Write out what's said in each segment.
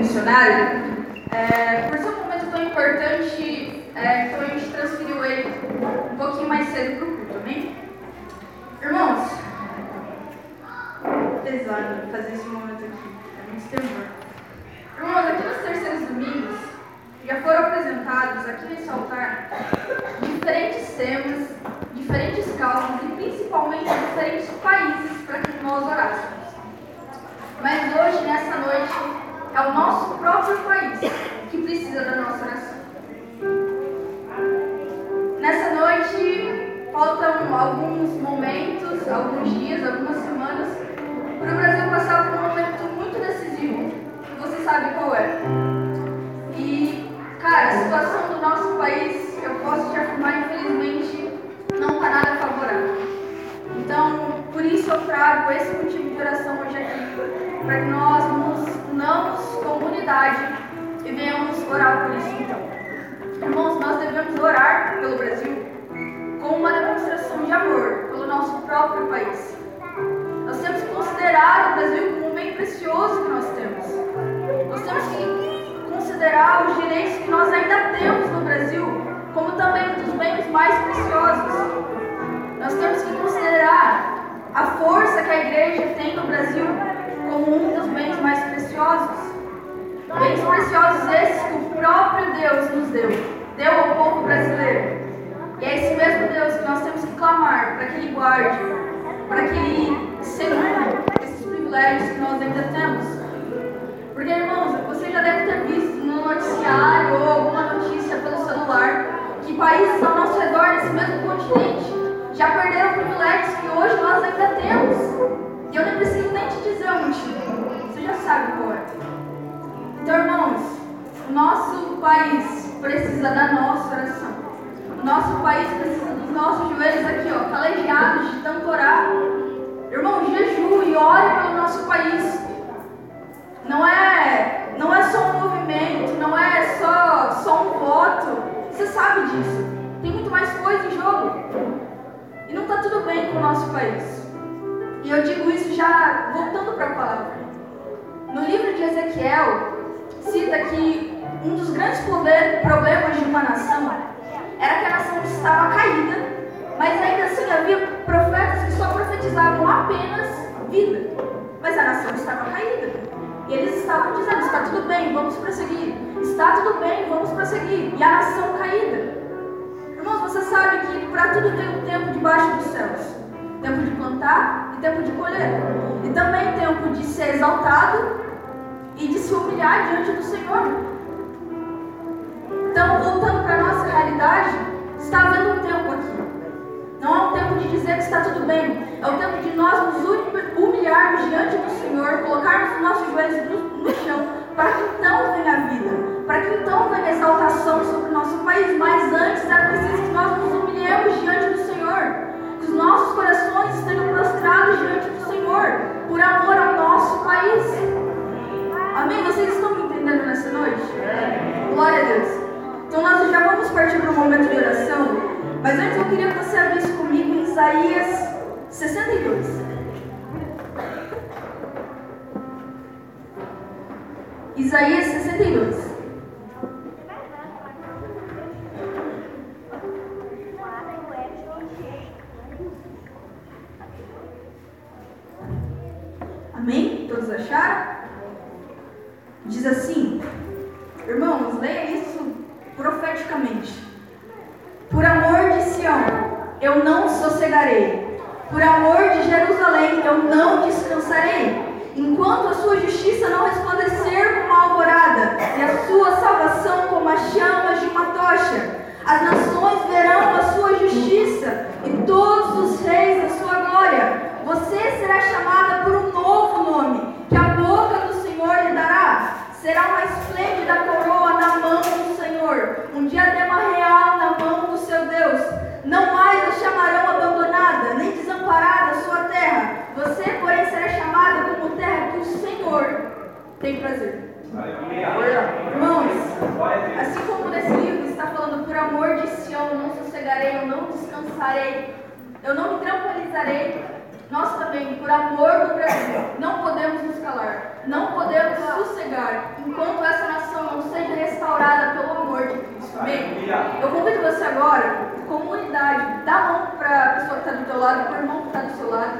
missionário, é, por ser um momento tão importante, é, então a gente transferiu ele um pouquinho mais cedo para o culto, amém? Irmãos, pesado fazer esse momento aqui, é muito temor. Irmãos, aqui nos terceiros domingos, já foram apresentados aqui nesse altar diferentes temas, diferentes causas e principalmente diferentes países para que nós orássemos. Mas hoje, nessa noite, é o nosso próprio país que precisa da nossa oração. Nessa noite, faltam alguns momentos, alguns dias, algumas semanas, para o Brasil passar por um momento muito decisivo, você sabe qual é. E, cara, a situação do nosso país, eu posso te afirmar, infelizmente, não está nada favorável. Então, por isso eu trago esse motivo de oração hoje aqui para que nós nos unamos como unidade e venhamos orar por isso então. Irmãos, nós devemos orar pelo Brasil como uma demonstração de amor pelo nosso próprio país. Nós temos que considerar o Brasil como um bem precioso que nós temos. Nós temos que considerar os direitos que nós ainda temos no Brasil como também um dos bens mais preciosos. Nós temos que considerar a força que a igreja tem no Brasil como um dos bens mais preciosos. Bens preciosos esses que o próprio Deus nos deu, deu ao povo brasileiro. E é esse mesmo Deus que nós temos que clamar para que Ele guarde, para que Ele segure esses privilégios que nós ainda temos. Porque, irmãos, você já deve ter visto no noticiário ou alguma notícia pelo celular que países ao nosso redor, nesse mesmo continente, já perderam sabe é. Então, irmãos, nosso país precisa da nossa oração. Nosso país precisa dos nossos joelhos aqui, ó, calejados de tanto orar. Irmão, jejum e ore pelo nosso país. Não é, não é só um movimento, não é só, só um voto. Você sabe disso. Tem muito mais coisa em jogo. E não está tudo bem com o nosso país. E eu digo isso já voltando para a palavra. No livro de Ezequiel, cita que um dos grandes problemas de uma nação era que a nação estava caída, mas ainda assim havia profetas que só profetizavam apenas vida. Mas a nação estava caída. E eles estavam dizendo: está tudo bem, vamos prosseguir. Está tudo bem, vamos prosseguir. E a nação caída. Irmãos, você sabe que para tudo tem um tempo debaixo dos céus tempo de plantar e tempo de colher. E também tempo de ser exaltado e de se humilhar diante do Senhor. Então, voltando para a nossa realidade, está havendo um tempo aqui. Não é um tempo de dizer que está tudo bem. É o tempo de nós nos humilharmos diante do Senhor, colocarmos os nossos joelhos no, no chão, para que então Amém? Vocês estão me entendendo nessa noite? Glória a Deus. Então nós já vamos partir para o momento de oração, mas antes eu queria que você abrisse comigo em Isaías 62. Isaías 62. Eu não sossegarei. Por amor de Jerusalém, eu não descansarei. Enquanto a sua justiça não resplandecer como a alvorada, e a sua salvação como as chamas de uma tocha, as nações verão a sua justiça, e todos os reis a sua glória. Você será chamada por um novo nome, que a boca do Senhor lhe dará. Será uma esplêndida coroa na mão do Senhor, um diadema eu não descansarei, eu não me tranquilizarei. Nós também, por amor do Brasil, não podemos nos calar, não podemos sossegar, enquanto essa nação não seja restaurada pelo amor de Cristo. Amém? Eu convido você agora, comunidade, dá a mão para a pessoa que está do teu lado, para o irmão que está do seu lado.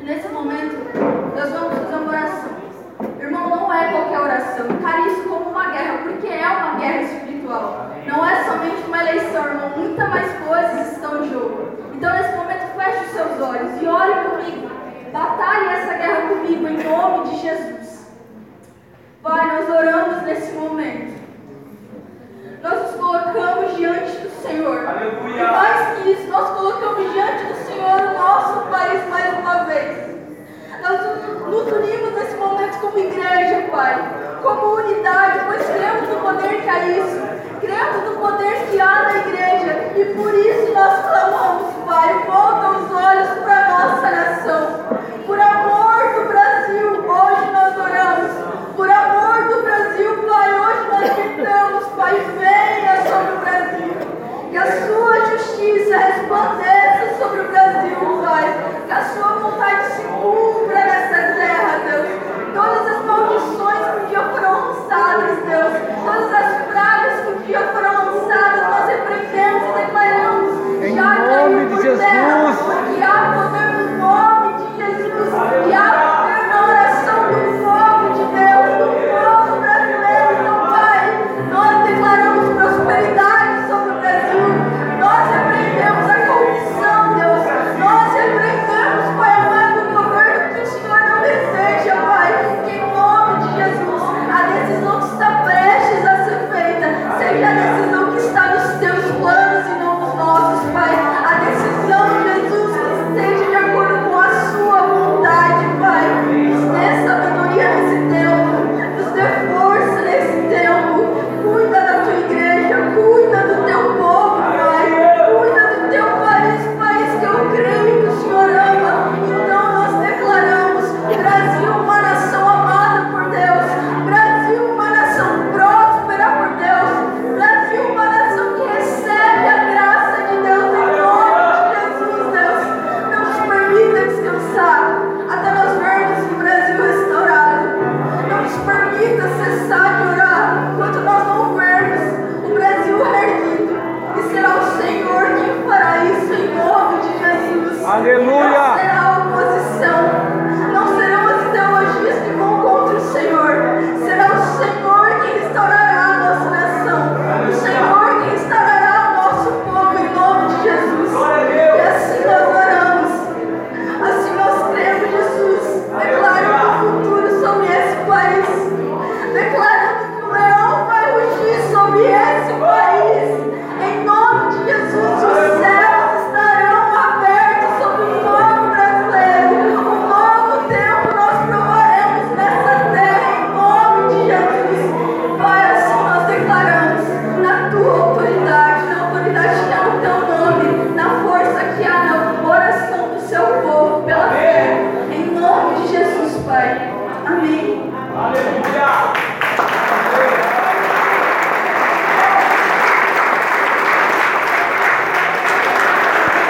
E nesse momento, nós vamos fazer uma oração. Irmão, não é qualquer oração, encare isso como uma guerra, porque é uma guerra espiritual. Não é somente uma eleição, irmão. Muitas mais coisas estão em jogo. Então, nesse momento, feche os seus olhos e olhe comigo. Batalhe essa guerra comigo em nome de Jesus. Pai, nós oramos nesse momento. dentro do poder que há na igreja e por isso nós clamamos, Pai, volta.